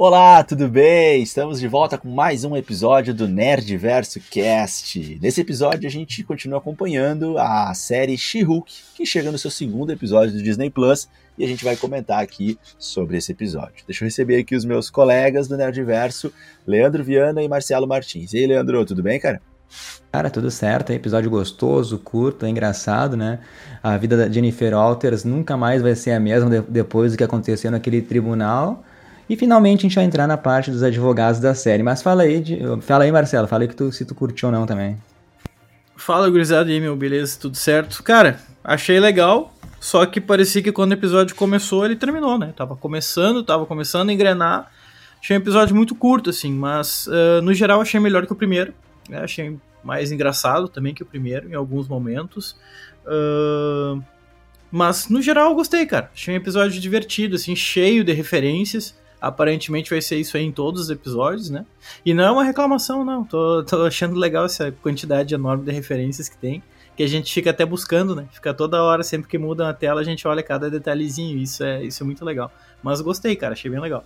Olá, tudo bem? Estamos de volta com mais um episódio do Nerdverso Cast. Nesse episódio a gente continua acompanhando a série She-Hulk, que chega no seu segundo episódio do Disney Plus, e a gente vai comentar aqui sobre esse episódio. Deixa eu receber aqui os meus colegas do Nerdverso, Leandro Viana e Marcelo Martins. E aí, Leandro, tudo bem, cara? Cara, tudo certo, episódio gostoso, curto, é engraçado, né? A vida da Jennifer Walters nunca mais vai ser a mesma de depois do que aconteceu naquele tribunal. E finalmente a gente vai entrar na parte dos advogados da série. Mas fala aí, de, fala aí, Marcelo, fala aí que tu, se tu curtiu ou não também. Fala, gurizada aí, meu, beleza? Tudo certo? Cara, achei legal, só que parecia que quando o episódio começou, ele terminou, né? Tava começando, tava começando a engrenar. Achei um episódio muito curto, assim, mas uh, no geral achei melhor que o primeiro. Né? Achei mais engraçado também que o primeiro, em alguns momentos. Uh, mas no geral eu gostei, cara. Achei um episódio divertido, assim, cheio de referências. Aparentemente vai ser isso aí em todos os episódios, né? E não é uma reclamação, não. Tô, tô achando legal essa quantidade enorme de referências que tem. Que a gente fica até buscando, né? Fica toda hora, sempre que muda a tela, a gente olha cada detalhezinho. Isso é, isso é muito legal. Mas gostei, cara. Achei bem legal.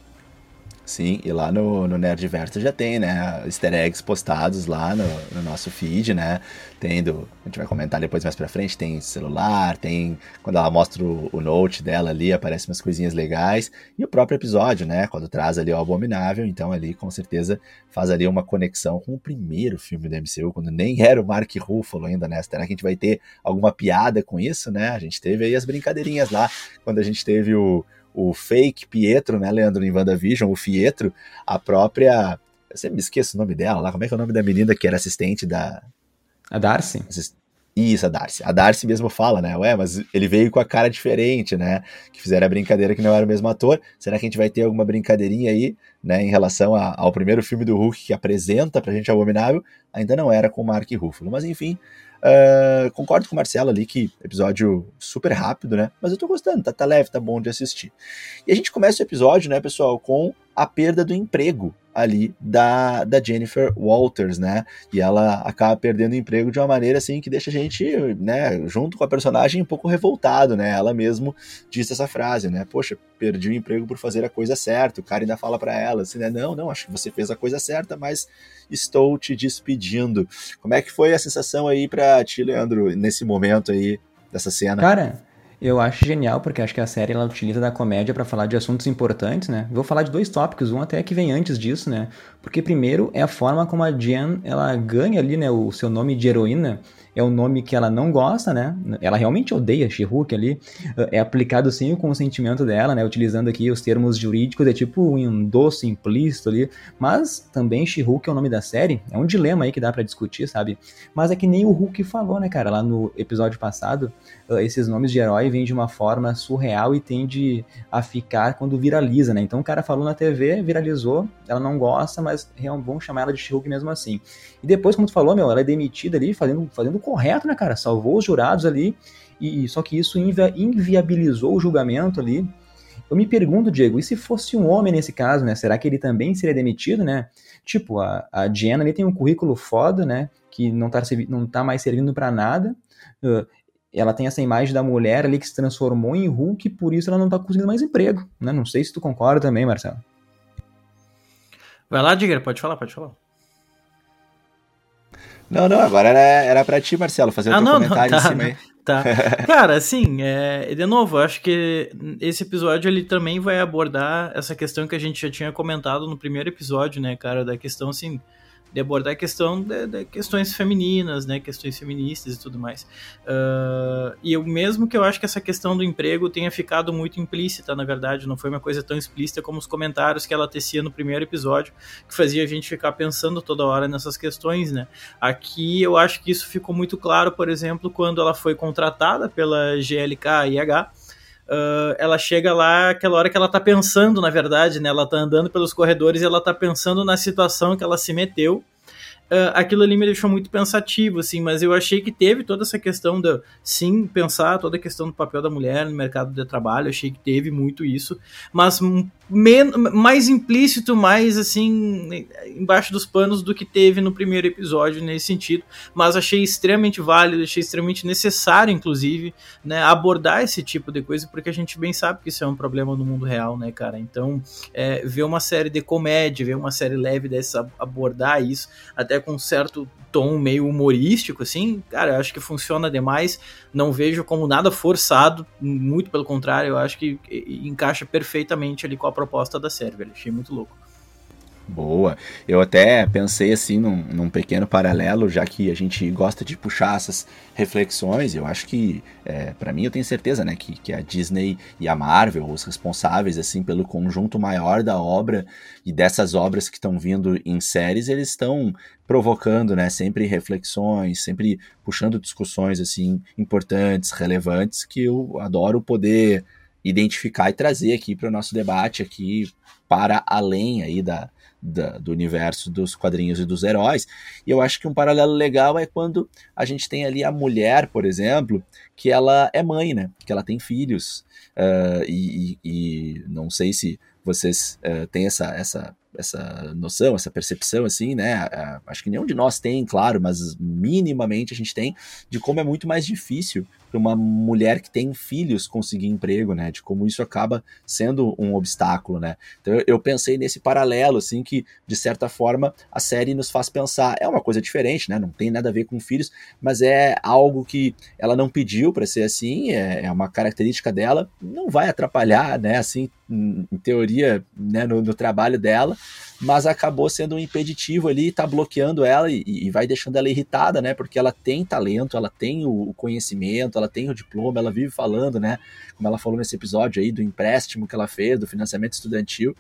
Sim, e lá no, no Nerdverso já tem, né, easter eggs postados lá no, no, nosso feed, né, tem do, a gente vai comentar depois mais pra frente, tem celular, tem, quando ela mostra o, o note dela ali, aparecem umas coisinhas legais, e o próprio episódio, né, quando traz ali o Abominável, então ali com certeza faz ali uma conexão com o primeiro filme do MCU, quando nem era o Mark Ruffalo ainda, né, será que a gente vai ter alguma piada com isso, né, a gente teve aí as brincadeirinhas lá, quando a gente teve o o fake Pietro, né, Leandro, em WandaVision, o Fietro, a própria. Eu sempre me esqueço o nome dela lá. Como é que é o nome da menina que era assistente da. A Darcy? Isso, a Darcy. A Darcy mesmo fala, né? Ué, mas ele veio com a cara diferente, né? Que fizeram a brincadeira que não era o mesmo ator. Será que a gente vai ter alguma brincadeirinha aí, né? Em relação a, ao primeiro filme do Hulk que apresenta pra gente Abominável? Ainda não era com o Mark Ruffalo. Mas enfim, Uh, concordo com o Marcelo ali que episódio super rápido, né? Mas eu tô gostando, tá, tá leve, tá bom de assistir. E a gente começa o episódio, né, pessoal, com a perda do emprego ali da, da Jennifer Walters, né? E ela acaba perdendo o emprego de uma maneira assim que deixa a gente, né, junto com a personagem um pouco revoltado, né? Ela mesmo disse essa frase, né? Poxa, perdi o emprego por fazer a coisa certa. O cara ainda fala para ela assim, né? Não, não, acho que você fez a coisa certa, mas estou te despedindo. Como é que foi a sensação aí para ti, Leandro, nesse momento aí dessa cena? Cara, eu acho genial, porque acho que a série ela utiliza da comédia para falar de assuntos importantes, né? Vou falar de dois tópicos, um até que vem antes disso, né? Porque primeiro é a forma como a Jen, ela ganha ali, né, o seu nome de heroína, é um nome que ela não gosta, né? Ela realmente odeia She-Hulk ali. É aplicado sem o consentimento dela, né? Utilizando aqui os termos jurídicos, é tipo um endosso implícito ali. Mas também She-Hulk é o nome da série. É um dilema aí que dá para discutir, sabe? Mas é que nem o Hulk falou, né, cara? Lá no episódio passado, esses nomes de herói vêm de uma forma surreal e tende a ficar quando viraliza, né? Então o cara falou na TV, viralizou, ela não gosta, mas bom chamar ela de She-Hulk mesmo assim. E depois, como tu falou, meu, ela é demitida ali, fazendo, fazendo correto, né, cara? Salvou os jurados ali, e só que isso invi inviabilizou o julgamento ali. Eu me pergunto, Diego, e se fosse um homem nesse caso, né? Será que ele também seria demitido, né? Tipo, a, a Diana ali tem um currículo foda, né? Que não tá, não tá mais servindo para nada. Uh, ela tem essa imagem da mulher ali que se transformou em Hulk, por isso ela não tá conseguindo mais emprego, né? Não sei se tu concorda também, Marcelo. Vai lá, Digger, pode falar, pode falar. Não, não, agora era, era pra ti, Marcelo, fazer o ah, teu não, comentário não, tá, em cima aí. Tá. Cara, assim, é, de novo, eu acho que esse episódio ele também vai abordar essa questão que a gente já tinha comentado no primeiro episódio, né, cara, da questão assim de abordar a questão de, de, questões femininas, né, questões feministas e tudo mais. Uh, e eu mesmo que eu acho que essa questão do emprego tenha ficado muito implícita, na verdade, não foi uma coisa tão explícita como os comentários que ela tecia no primeiro episódio, que fazia a gente ficar pensando toda hora nessas questões, né. Aqui eu acho que isso ficou muito claro, por exemplo, quando ela foi contratada pela GLK IH, Uh, ela chega lá aquela hora que ela tá pensando, na verdade, né? Ela tá andando pelos corredores e ela tá pensando na situação que ela se meteu. Uh, aquilo ali me deixou muito pensativo, assim, mas eu achei que teve toda essa questão da, sim, pensar toda a questão do papel da mulher no mercado de trabalho, achei que teve muito isso, mas mais implícito, mais assim, embaixo dos panos do que teve no primeiro episódio nesse sentido, mas achei extremamente válido, achei extremamente necessário, inclusive, né, abordar esse tipo de coisa, porque a gente bem sabe que isso é um problema no mundo real, né, cara? Então, é, ver uma série de comédia, ver uma série leve dessa, abordar isso, até com um certo tom meio humorístico, assim, cara, eu acho que funciona demais. Não vejo como nada forçado, muito pelo contrário, eu acho que encaixa perfeitamente ali com a proposta da série, velho. Achei muito louco. Boa. Eu até pensei assim num, num, pequeno paralelo, já que a gente gosta de puxar essas reflexões. Eu acho que, é, para mim, eu tenho certeza, né, que, que a Disney e a Marvel, os responsáveis assim pelo conjunto maior da obra e dessas obras que estão vindo em séries, eles estão provocando, né, sempre reflexões, sempre puxando discussões assim importantes, relevantes, que eu adoro poder identificar e trazer aqui para o nosso debate aqui para além aí da, da, do universo dos quadrinhos e dos heróis. E eu acho que um paralelo legal é quando a gente tem ali a mulher, por exemplo, que ela é mãe, né? Que ela tem filhos. Uh, e, e, não sei se vocês uh, têm essa, essa essa noção, essa percepção, assim, né? Acho que nenhum de nós tem, claro, mas minimamente a gente tem, de como é muito mais difícil para uma mulher que tem filhos conseguir emprego, né? De como isso acaba sendo um obstáculo, né? Então eu pensei nesse paralelo, assim, que de certa forma a série nos faz pensar. É uma coisa diferente, né? Não tem nada a ver com filhos, mas é algo que ela não pediu para ser assim, é, é uma característica dela, não vai atrapalhar, né? Assim, em teoria, né, no, no trabalho dela, mas acabou sendo um impeditivo ali, tá bloqueando ela e, e, vai deixando ela irritada, né? Porque ela tem talento, ela tem o conhecimento, ela tem o diploma, ela vive falando, né? Como ela falou nesse episódio aí do empréstimo que ela fez, do financiamento estudantil.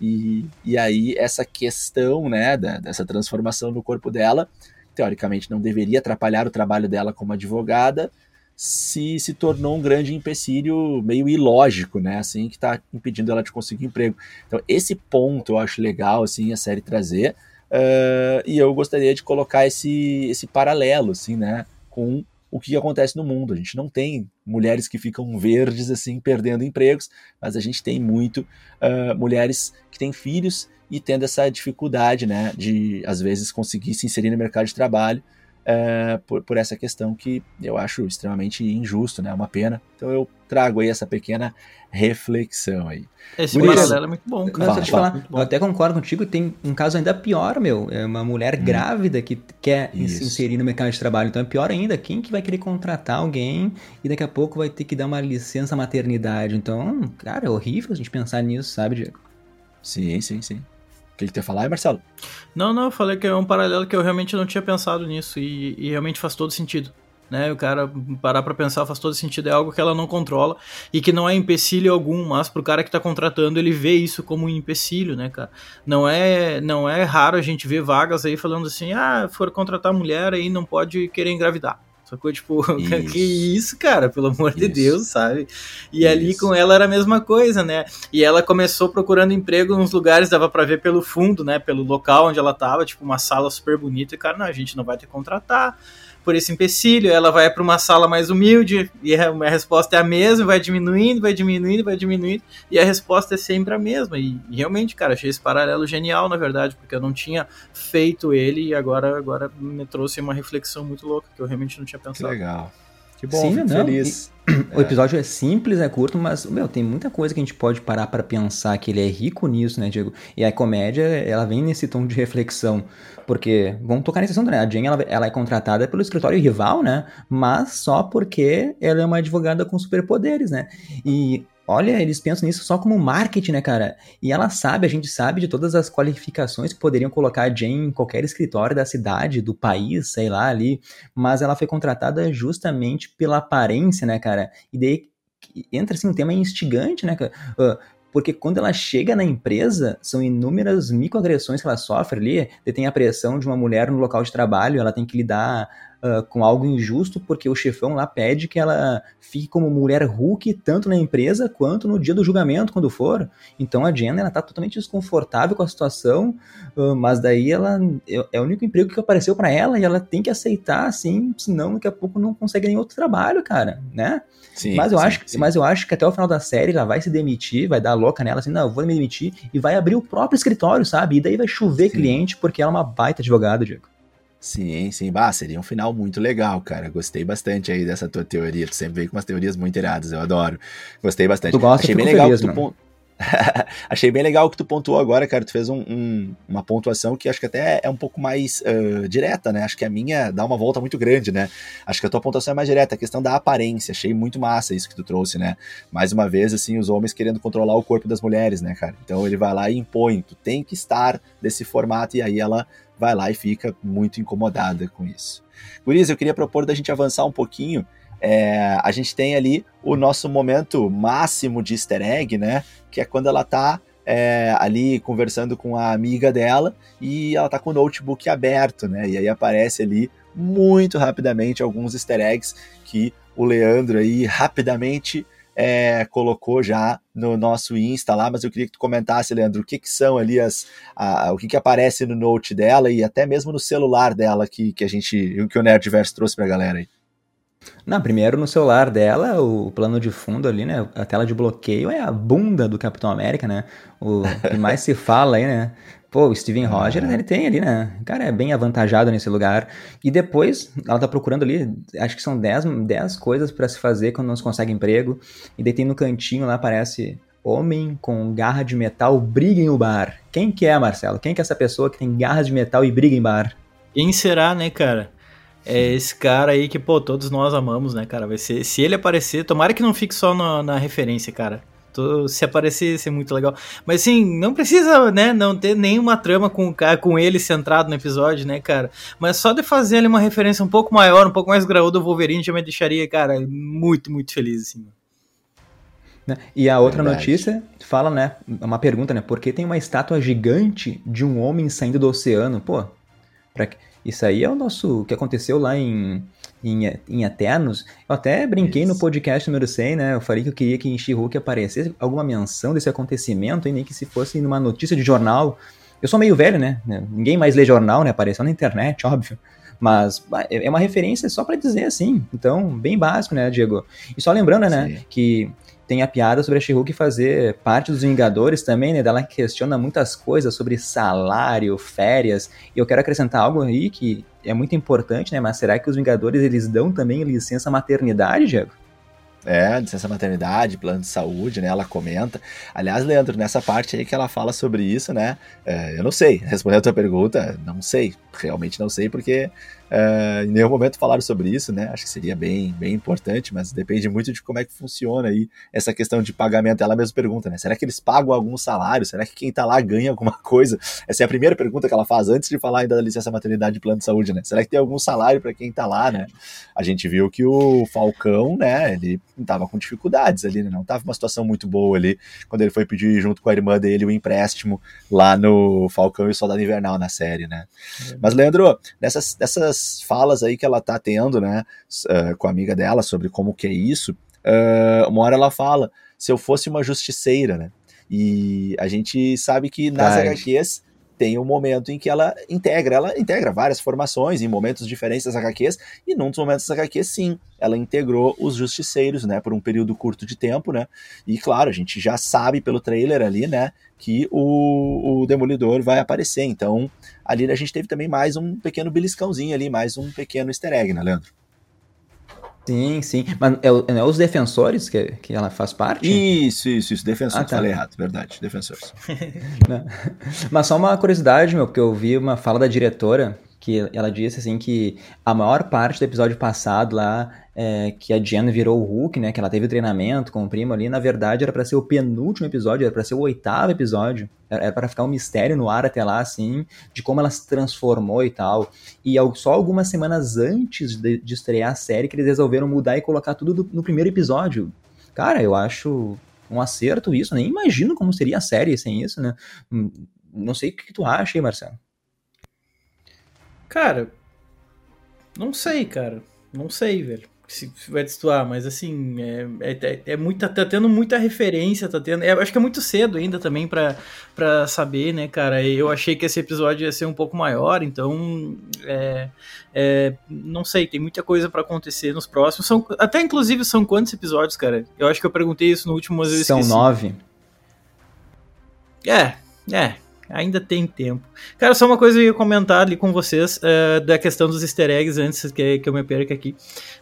E, e aí essa questão, né, da, dessa transformação no corpo dela, teoricamente não deveria atrapalhar o trabalho dela como advogada, se se tornou um grande empecilho meio ilógico, né? Assim, que está impedindo ela de conseguir emprego. Então, esse ponto eu acho legal, assim, a série trazer. Uh, e eu gostaria de colocar esse, esse paralelo, assim, né? Com o que acontece no mundo. A gente não tem mulheres que ficam verdes, assim, perdendo empregos, mas a gente tem muito uh, mulheres que têm filhos e tendo essa dificuldade, né? De, às vezes, conseguir se inserir no mercado de trabalho é, por, por, essa questão que eu acho extremamente injusto, né? Uma pena. Então eu trago aí essa pequena reflexão aí. Esse paralelo é muito bom, cara. Não, falar, eu até concordo contigo, tem um caso ainda pior, meu. É uma mulher hum. grávida que quer Isso. se inserir no mercado de trabalho. Então é pior ainda. Quem que vai querer contratar alguém e daqui a pouco vai ter que dar uma licença maternidade? Então, cara, é horrível a gente pensar nisso, sabe, Diego? Sim, sim, sim. O que ele quer falar Marcelo? Não, não, eu falei que é um paralelo que eu realmente não tinha pensado nisso e, e realmente faz todo sentido. Né, o cara parar para pensar faz todo sentido, é algo que ela não controla e que não é empecilho algum, mas pro cara que tá contratando, ele vê isso como um empecilho, né, cara? Não é, não é raro a gente ver vagas aí falando assim: "Ah, for contratar mulher aí não pode querer engravidar". Sacou? Tipo, isso. que isso, cara, pelo amor isso. de Deus, sabe? E isso. ali com ela era a mesma coisa, né? E ela começou procurando emprego nos lugares, dava para ver pelo fundo, né? Pelo local onde ela tava, tipo, uma sala super bonita, e cara, não, a gente não vai te contratar por esse empecilho, ela vai para uma sala mais humilde e a resposta é a mesma, vai diminuindo, vai diminuindo, vai diminuindo, e a resposta é sempre a mesma. E, e realmente, cara, achei esse paralelo genial, na verdade, porque eu não tinha feito ele e agora, agora me trouxe uma reflexão muito louca que eu realmente não tinha pensado. Que legal. Que bom, Sim, fico não, feliz. E, o episódio é simples, é curto, mas, meu, tem muita coisa que a gente pode parar para pensar que ele é rico nisso, né, Diego? E a comédia, ela vem nesse tom de reflexão. Porque, vamos tocar nesse assunto, né? A Jane, ela, ela é contratada pelo escritório rival, né? Mas só porque ela é uma advogada com superpoderes, né? E Olha, eles pensam nisso só como marketing, né, cara? E ela sabe, a gente sabe de todas as qualificações que poderiam colocar a Jane em qualquer escritório da cidade, do país, sei lá, ali. Mas ela foi contratada justamente pela aparência, né, cara? E daí entra assim um tema instigante, né, cara? Uh, porque quando ela chega na empresa, são inúmeras microagressões que ela sofre ali. Tem a pressão de uma mulher no local de trabalho, ela tem que lidar uh, com algo injusto, porque o chefão lá pede que ela fique como mulher Hulk, tanto na empresa quanto no dia do julgamento, quando for. Então a Jenna, ela tá totalmente desconfortável com a situação, uh, mas daí ela é, o único emprego que apareceu para ela e ela tem que aceitar, assim, senão daqui a pouco não consegue nenhum outro trabalho, cara, né? Sim, mas eu sim, acho, sim. mas eu acho que até o final da série ela vai se demitir, vai dar louca nela assim, não, eu vou me demitir e vai abrir o próprio escritório, sabe? E daí vai chover cliente porque ela é uma baita advogada, Diego. Sim, sim. Bah, seria um final muito legal, cara. Gostei bastante aí dessa tua teoria. Tu sempre veio com umas teorias muito iradas, eu adoro. Gostei bastante. Tu gosta, Achei bem legal feliz, que tu, Achei bem legal o que tu pontuou agora, cara. Tu fez um, um, uma pontuação que acho que até é um pouco mais uh, direta, né? Acho que a minha dá uma volta muito grande, né? Acho que a tua pontuação é mais direta, a questão da aparência. Achei muito massa isso que tu trouxe, né? Mais uma vez, assim, os homens querendo controlar o corpo das mulheres, né, cara? Então ele vai lá e impõe, tu tem que estar desse formato, e aí ela vai lá e fica muito incomodada com isso. Guriz, eu queria propor da gente avançar um pouquinho é, a gente tem ali o nosso momento máximo de easter egg, né? Que é quando ela tá é, ali conversando com a amiga dela e ela tá com o notebook aberto, né? E aí aparece ali muito rapidamente alguns easter eggs que o Leandro aí rapidamente é, colocou já no nosso Insta lá, mas eu queria que tu comentasse, Leandro, o que, que são ali as. A, o que, que aparece no note dela e até mesmo no celular dela que, que a gente. que o Nerdverse trouxe pra galera aí. Não, primeiro no celular dela, o plano de fundo ali, né? A tela de bloqueio é a bunda do Capitão América, né? O que mais se fala aí, né? Pô, o Steven Rogers, ele tem ali, né? O cara é bem avantajado nesse lugar. E depois, ela tá procurando ali, acho que são 10, 10 coisas para se fazer quando não se consegue emprego. E daí tem no cantinho lá, aparece Homem com garra de metal briga em um bar. Quem que é, Marcelo? Quem que é essa pessoa que tem garras de metal e briga em bar? Quem será, né, cara? É esse cara aí que, pô, todos nós amamos, né, cara? Vai ser. Se ele aparecer, tomara que não fique só na, na referência, cara. Se aparecer, ser muito legal. Mas assim, não precisa, né, não ter nenhuma trama com, com ele centrado no episódio, né, cara? Mas só de fazer ali uma referência um pouco maior, um pouco mais graúda do Wolverine já me deixaria, cara, muito, muito feliz, assim. Né? E a outra Verdade. notícia fala, né, uma pergunta, né, por que tem uma estátua gigante de um homem saindo do oceano? Pô, pra, isso aí é o nosso. O que aconteceu lá em, em, em Eternos. Eu até brinquei Isso. no podcast número 100, né? Eu falei que eu queria que em She-Hulk aparecesse alguma menção desse acontecimento, e nem que se fosse numa notícia de jornal. Eu sou meio velho, né? Ninguém mais lê jornal, né? Apareceu na internet, óbvio. Mas é uma referência só para dizer assim. Então, bem básico, né, Diego? E só lembrando, né, Sim. que tem a piada sobre a She-Hulk fazer parte dos Vingadores também, né? Ela questiona muitas coisas sobre salário, férias. E eu quero acrescentar algo aí que é muito importante, né? Mas será que os Vingadores eles dão também licença maternidade, Diego? É, licença maternidade, plano de saúde, né? Ela comenta. Aliás, Leandro, nessa parte aí que ela fala sobre isso, né? É, eu não sei. Respondendo a tua pergunta, não sei. Realmente não sei, porque Uh, em nenhum momento falaram sobre isso, né? Acho que seria bem, bem importante, mas depende muito de como é que funciona aí essa questão de pagamento. Ela mesma pergunta, né? Será que eles pagam algum salário? Será que quem tá lá ganha alguma coisa? Essa é a primeira pergunta que ela faz antes de falar ainda da licença maternidade e plano de saúde, né? Será que tem algum salário para quem tá lá, né? A gente viu que o Falcão, né? Ele tava com dificuldades ali, né? Não tava uma situação muito boa ali quando ele foi pedir junto com a irmã dele o empréstimo lá no Falcão e o Soldado Invernal na série, né? É. Mas, Leandro, nessas, nessas essas falas aí que ela tá tendo, né, uh, com a amiga dela sobre como que é isso, uh, uma hora ela fala, se eu fosse uma justiceira, né, e a gente sabe que nas Ai. HQs tem um momento em que ela integra, ela integra várias formações em momentos diferentes das HQs, e num dos momentos das HQs, sim, ela integrou os justiceiros, né, por um período curto de tempo, né, e claro, a gente já sabe pelo trailer ali, né, que o, o Demolidor vai aparecer, então ali a gente teve também mais um pequeno beliscãozinho ali, mais um pequeno easter egg, né, Leandro? Sim, sim. Mas é, é os defensores que, que ela faz parte? Isso, isso, isso. Defensores. Ah, tá. Falei errado, verdade. Defensores. Mas só uma curiosidade, meu, porque eu vi uma fala da diretora que ela disse assim que a maior parte do episódio passado lá é, que a Jen virou o Hulk, né, que ela teve treinamento com o primo ali, na verdade era para ser o penúltimo episódio, era para ser o oitavo episódio, era para ficar um mistério no ar até lá assim, de como ela se transformou e tal. E só algumas semanas antes de, de estrear a série que eles resolveram mudar e colocar tudo no primeiro episódio. Cara, eu acho um acerto isso, nem imagino como seria a série sem isso, né? Hum, não sei o que tu acha aí, Marcelo. Cara, Não sei, cara. Não sei, velho se vai destoar, mas assim, é, é, é muita, tá tendo muita referência, tá tendo. É, acho que é muito cedo ainda também para saber, né, cara? Eu achei que esse episódio ia ser um pouco maior, então é, é não sei, tem muita coisa para acontecer nos próximos. São, até inclusive são quantos episódios, cara? Eu acho que eu perguntei isso no último, mas eu São nove. É, é, Ainda tem tempo. Cara, só uma coisa que eu ia comentar ali com vocês uh, da questão dos easter eggs antes que, que eu me perca aqui.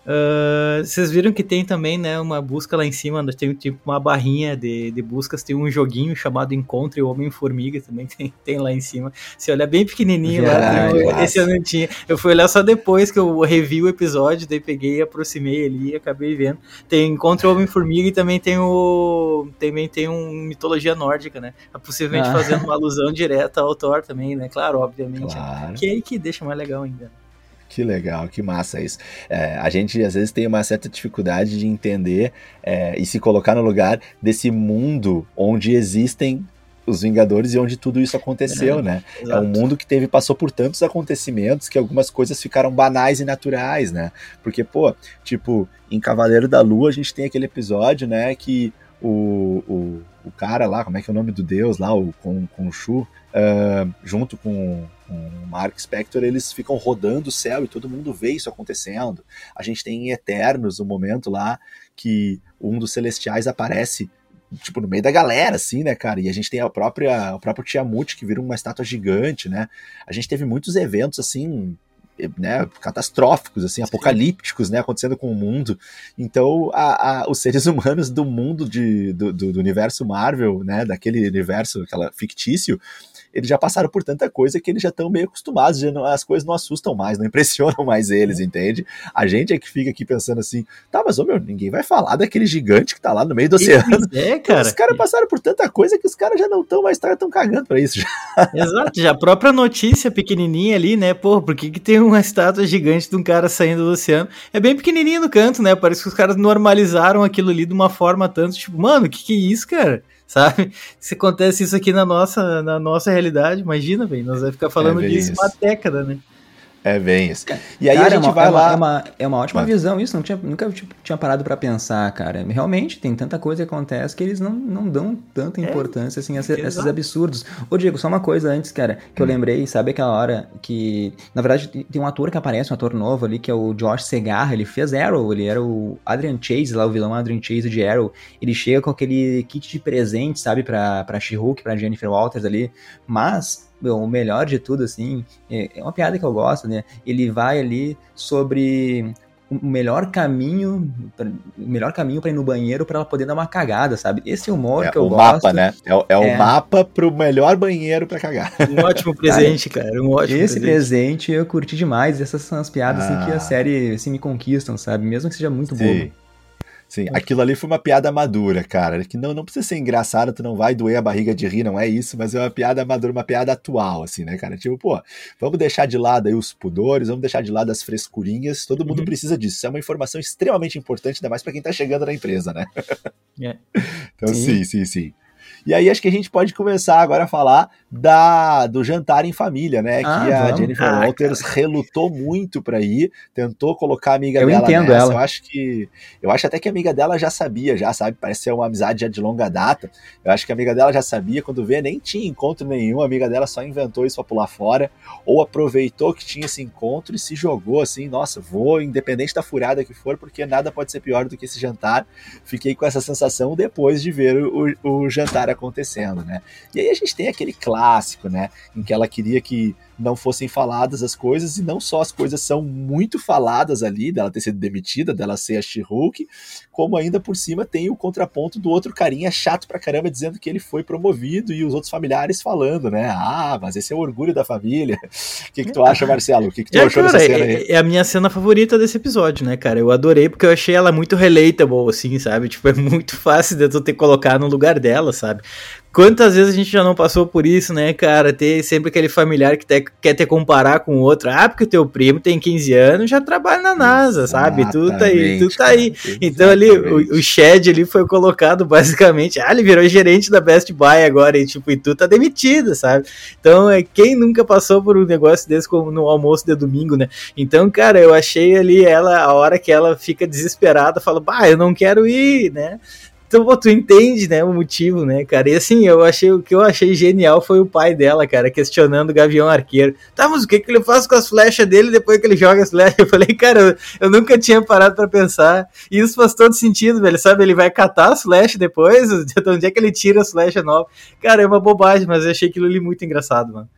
Uh, vocês viram que tem também, né, uma busca lá em cima, tem tipo uma barrinha de, de buscas, tem um joguinho chamado Encontre o Homem-Formiga também tem, tem lá em cima. Se olhar bem pequenininho lá, tem, esse eu não tinha. Eu fui olhar só depois que eu revi o episódio, daí peguei, aproximei ali e acabei vendo. Tem Encontre o Homem-Formiga e também tem o também tem um mitologia nórdica, né? Possivelmente ah. fazendo uma alusão direta ao Thor também, né? Claro, obviamente. Claro. Que é aí que deixa mais legal ainda. Que legal, que massa isso. É, a gente às vezes tem uma certa dificuldade de entender é, e se colocar no lugar desse mundo onde existem os Vingadores e onde tudo isso aconteceu, é, né? Exato. É um mundo que teve passou por tantos acontecimentos que algumas coisas ficaram banais e naturais, né? Porque pô, tipo em Cavaleiro da Lua a gente tem aquele episódio, né, que o, o, o cara lá, como é que é o nome do deus lá, o com com Shu, uh, junto com, com o Mark Spector, eles ficam rodando o céu e todo mundo vê isso acontecendo. A gente tem em Eternos o um momento lá que um dos celestiais aparece tipo, no meio da galera, assim, né, cara? E a gente tem a própria, o próprio Tiamut, que vira uma estátua gigante, né? A gente teve muitos eventos, assim, né, catastróficos, assim, Sim. apocalípticos, né, acontecendo com o mundo. Então, a, a, os seres humanos do mundo de, do, do, do, universo Marvel, né, daquele universo aquela, fictício, eles já passaram por tanta coisa que eles já estão meio acostumados, não, as coisas não assustam mais, não impressionam mais eles, entende? A gente é que fica aqui pensando assim, tá, mas ô meu, ninguém vai falar daquele gigante que tá lá no meio do oceano. É, cara. Os caras passaram por tanta coisa que os caras já não estão mais tão cagando pra isso. Já. Exato, já a própria notícia pequenininha ali, né, pô, por que, que tem uma estátua gigante de um cara saindo do oceano? É bem pequenininho no canto, né, parece que os caras normalizaram aquilo ali de uma forma tanto, tipo, mano, que que é isso, cara? Sabe? Se acontece isso aqui na nossa, na nossa realidade, imagina, velho, nós vamos ficar falando é disso isso. uma década, né? É bem isso. E aí cara, a gente é uma, vai é lá. é, uma, é uma ótima Mas... visão isso, não tinha, nunca tipo, tinha parado para pensar, cara. Realmente, tem tanta coisa que acontece que eles não, não dão tanta é, importância assim a esses absurdos. Ô, Diego, só uma coisa antes, cara, que eu hum. lembrei, sabe aquela hora que. Na verdade, tem um ator que aparece, um ator novo ali, que é o Josh Segarra, ele fez Arrow, ele era o Adrian Chase, lá, o vilão Adrian Chase de Arrow. Ele chega com aquele kit de presente, sabe, pra, pra She-Hulk, pra Jennifer Walters ali. Mas o melhor de tudo, assim, é, é uma piada que eu gosto, né? Ele vai ali sobre o melhor caminho, o melhor caminho para ir no banheiro para ela poder dar uma cagada, sabe? Esse humor é, que eu o gosto. Mapa, né? É, é, é o mapa pro melhor banheiro para cagar. Um ótimo presente, cara. Um ótimo Esse presente. presente. eu curti demais. Essas são as piadas ah. assim, que a ah. série assim, me conquistam, sabe? Mesmo que seja muito Sim. bobo. Sim, aquilo ali foi uma piada madura, cara. Que não, não precisa ser engraçado, tu não vai doer a barriga de rir, não é isso, mas é uma piada madura, uma piada atual, assim, né, cara? Tipo, pô, vamos deixar de lado aí os pudores, vamos deixar de lado as frescurinhas, todo mundo uhum. precisa disso. Isso é uma informação extremamente importante, ainda mais para quem tá chegando na empresa, né? Yeah. então, sim, sim, sim. sim. E aí acho que a gente pode começar agora a falar da, do jantar em família, né? Ah, que a vamos. Jennifer ah, Walters cara. relutou muito para ir, tentou colocar a amiga eu dela entendo nessa. Ela. Eu acho que eu acho até que a amiga dela já sabia, já sabe, parece ser uma amizade já de longa data. Eu acho que a amiga dela já sabia, quando vê nem tinha encontro nenhum, a amiga dela só inventou isso para pular fora ou aproveitou que tinha esse encontro e se jogou assim, nossa, vou independente da furada que for, porque nada pode ser pior do que esse jantar. Fiquei com essa sensação depois de ver o, o jantar acontecendo, né? E aí a gente tem aquele clássico, né? Em que ela queria que não fossem faladas as coisas, e não só as coisas são muito faladas ali, dela ter sido demitida, dela ser a She-Hulk, como ainda por cima tem o contraponto do outro carinha chato pra caramba, dizendo que ele foi promovido e os outros familiares falando, né? Ah, mas esse é o orgulho da família. O que, que tu acha, Marcelo? O que, que tu é, achou cara, dessa cena aí? É a minha cena favorita desse episódio, né, cara? Eu adorei porque eu achei ela muito relatable, assim, sabe? Tipo, é muito fácil de tu ter colocar no lugar dela, sabe? Quantas vezes a gente já não passou por isso, né, cara? Ter sempre aquele familiar que te, quer te comparar com o outro. Ah, porque o teu primo tem 15 anos já trabalha na NASA, sabe? Tu tá aí, tu tá aí. Cara, então ali, o, o Shed ali foi colocado basicamente, ah, ele virou gerente da Best Buy agora, e tipo, e tu tá demitido, sabe? Então, é quem nunca passou por um negócio desse como no almoço de domingo, né? Então, cara, eu achei ali ela, a hora que ela fica desesperada, fala, bah, eu não quero ir, né? Então, pô, tu entende, né, o motivo, né, cara? E assim, eu achei, o que eu achei genial foi o pai dela, cara, questionando o Gavião Arqueiro. Tá, mas o que que ele faz com as flechas dele depois que ele joga as flechas? Eu falei, cara, eu, eu nunca tinha parado para pensar. E isso faz todo sentido, velho, sabe? Ele vai catar as flechas depois, de onde é que ele tira as flechas novas? Cara, é uma bobagem, mas eu achei aquilo ali muito engraçado, mano.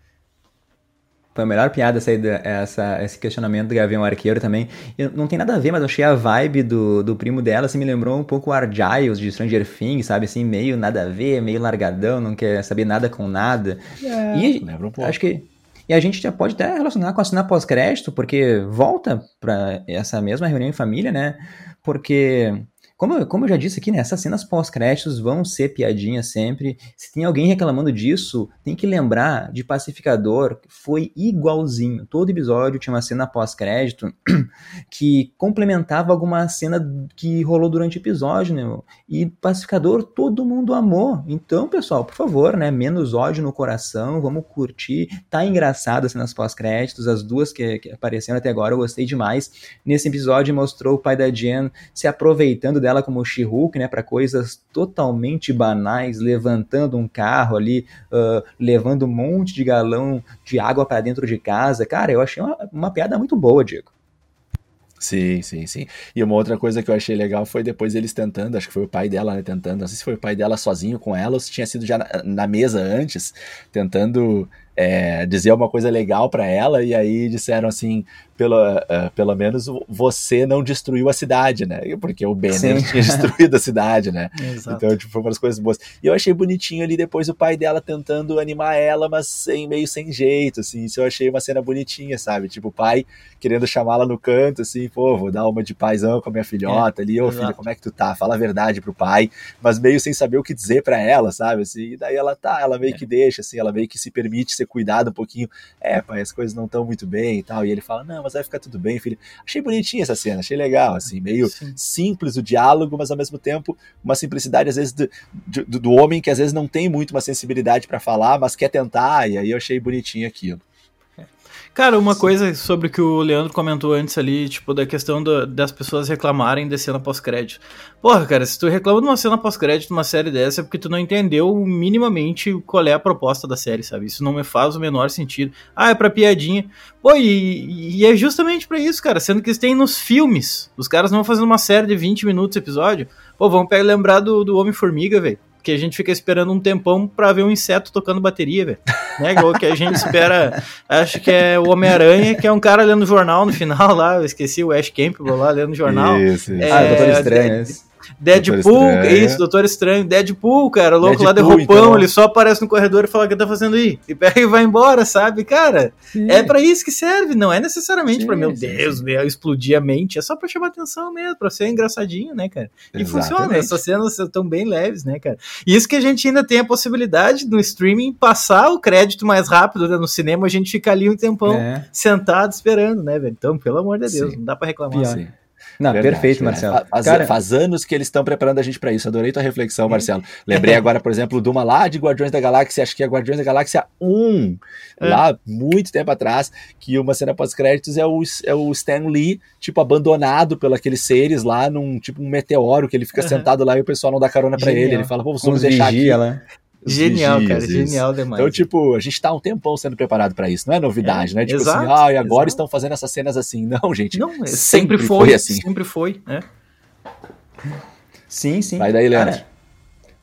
Foi a melhor piada essa, essa, esse questionamento do Gavião Arqueiro também. Eu, não tem nada a ver, mas eu achei a vibe do, do primo dela, assim, me lembrou um pouco o Argyles de Stranger Things, sabe? Assim, meio nada a ver, meio largadão, não quer saber nada com nada. É, e lembra um pouco. acho que... E a gente já pode até relacionar com a cena pós-crédito, porque volta para essa mesma reunião em família, né? Porque como, como eu já disse aqui, né, essas cenas pós-créditos vão ser piadinha sempre. Se tem alguém reclamando disso, tem que lembrar de Pacificador, foi igualzinho. Todo episódio tinha uma cena pós-crédito que complementava alguma cena que rolou durante o episódio, né? E Pacificador todo mundo amou. Então, pessoal, por favor, né, menos ódio no coração, vamos curtir. Tá engraçado as cenas pós-créditos, as duas que, que apareceram até agora, eu gostei demais. Nesse episódio mostrou o pai da Jen se aproveitando dela como She-Hulk, né, para coisas totalmente banais, levantando um carro ali, uh, levando um monte de galão de água para dentro de casa. Cara, eu achei uma, uma piada muito boa, Diego. Sim, sim, sim. E uma outra coisa que eu achei legal foi depois eles tentando, acho que foi o pai dela, né, tentando, não sei se foi o pai dela sozinho com ela ou se tinha sido já na, na mesa antes, tentando é, dizer uma coisa legal para ela, e aí disseram assim: pelo, uh, pelo menos você não destruiu a cidade, né? Porque o Banner tinha destruído a cidade, né? Exato. Então, tipo, foi umas coisas boas. E eu achei bonitinho ali depois o pai dela tentando animar ela, mas sem, meio sem jeito, assim. Isso eu achei uma cena bonitinha, sabe? Tipo, o pai querendo chamá-la no canto, assim, pô, vou dar uma de paizão com a minha filhota é, ali, ô filha, como é que tu tá? Fala a verdade pro pai, mas meio sem saber o que dizer para ela, sabe? Assim, e daí ela tá, ela meio é. que deixa, assim, ela meio que se permite ser cuidada um pouquinho. É, pai, as coisas não estão muito bem e tal. E ele fala, não, mas vai ficar tudo bem, filho. Achei bonitinha essa cena, achei legal, assim, meio Sim. simples o diálogo, mas ao mesmo tempo uma simplicidade, às vezes, do, do, do homem que às vezes não tem muito uma sensibilidade para falar, mas quer tentar, e aí eu achei bonitinho aquilo. Cara, uma Sim. coisa sobre o que o Leandro comentou antes ali, tipo, da questão do, das pessoas reclamarem de cena pós-crédito. Porra, cara, se tu reclama de uma cena pós-crédito numa série dessa é porque tu não entendeu minimamente qual é a proposta da série, sabe? Isso não me faz o menor sentido. Ah, é pra piadinha. Pô, e, e é justamente para isso, cara, sendo que eles têm nos filmes. Os caras não vão fazendo uma série de 20 minutos episódio. Pô, vamos pegar, lembrar do, do Homem-Formiga, velho que a gente fica esperando um tempão para ver um inseto tocando bateria, velho. Né? Igual que a gente espera, acho que é o Homem-Aranha, que é um cara lendo jornal no final lá, eu esqueci o Ash Campbell lá lendo jornal. Isso, isso. É, ah, Doutor Estranho, é, Deadpool, isso, Doutor Estranho, Deadpool, cara, louco Deadpool, lá de roupão, então. ele só aparece no corredor e fala o que tá fazendo aí. E pega e vai embora, sabe? Cara, sim. é para isso que serve, não é necessariamente para meu sim, Deus, sim. explodir a mente, é só para chamar atenção mesmo, para ser engraçadinho, né, cara? E Exatamente. funciona, essas cenas estão bem leves, né, cara? E isso que a gente ainda tem a possibilidade no streaming passar o crédito mais rápido, né? No cinema a gente fica ali um tempão é. sentado esperando, né, velho? Então, pelo amor de Deus, não dá para reclamar. Pior. Não, Verdade, perfeito, né? Marcelo. Faz, Cara... faz anos que eles estão preparando a gente para isso. Adorei tua reflexão, Marcelo. Lembrei agora, por exemplo, de uma lá de Guardiões da Galáxia, acho que é Guardiões da Galáxia 1, é. lá muito tempo atrás, que uma cena pós-créditos é o, é o Stan Lee, tipo, abandonado pelos aqueles seres lá num tipo um meteoro que ele fica uhum. sentado lá e o pessoal não dá carona para ele. Ele fala, pô, vamos deixar aqui. Né? Genial, dias, cara, isso. genial demais. Então, tipo, a gente tá um tempão sendo preparado para isso, não é novidade, é, né? Tipo assim, exato, assim, ah, e agora exato. estão fazendo essas cenas assim. Não, gente. Não, sempre, sempre foi, foi, assim. Sempre foi, né? Sim, sim. Vai daí, Leandro. Cara,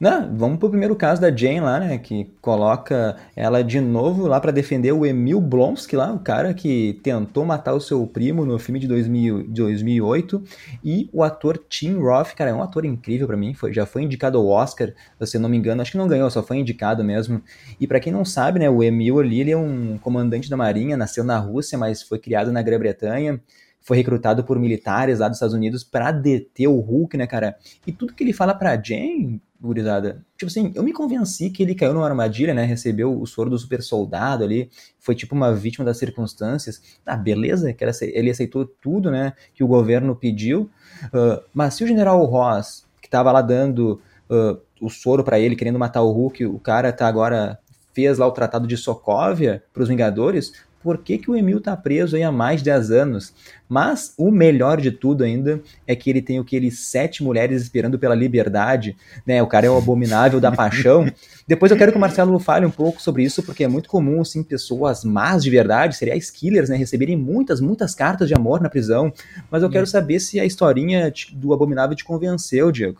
não, vamos pro primeiro caso da Jane lá, né? Que coloca ela de novo lá para defender o Emil Blonsky lá, o cara que tentou matar o seu primo no filme de 2000, 2008. E o ator Tim Roth, cara, é um ator incrível para mim. Foi, já foi indicado ao Oscar, se não me engano. Acho que não ganhou, só foi indicado mesmo. E para quem não sabe, né? O Emil ali, ele é um comandante da marinha, nasceu na Rússia, mas foi criado na Grã-Bretanha foi recrutado por militares lá dos Estados Unidos para deter o Hulk, né, cara? E tudo que ele fala pra Jane gurizada. Tipo assim, eu me convenci que ele caiu numa armadilha, né? Recebeu o soro do super soldado ali, foi tipo uma vítima das circunstâncias. Ah, beleza, que ele aceitou tudo, né? Que o governo pediu. Uh, mas se o general Ross, que tava lá dando uh, o soro para ele, querendo matar o Hulk, o cara tá agora fez lá o Tratado de Sokovia para os Vingadores, por que, que o Emil tá preso aí há mais de 10 anos. Mas o melhor de tudo ainda é que ele tem o que ele sete mulheres esperando pela liberdade, né? O cara é o abominável da paixão. Depois eu quero que o Marcelo fale um pouco sobre isso, porque é muito comum, assim, pessoas más de verdade, serial killers, né, receberem muitas, muitas cartas de amor na prisão. Mas eu quero saber se a historinha do abominável te convenceu, Diego.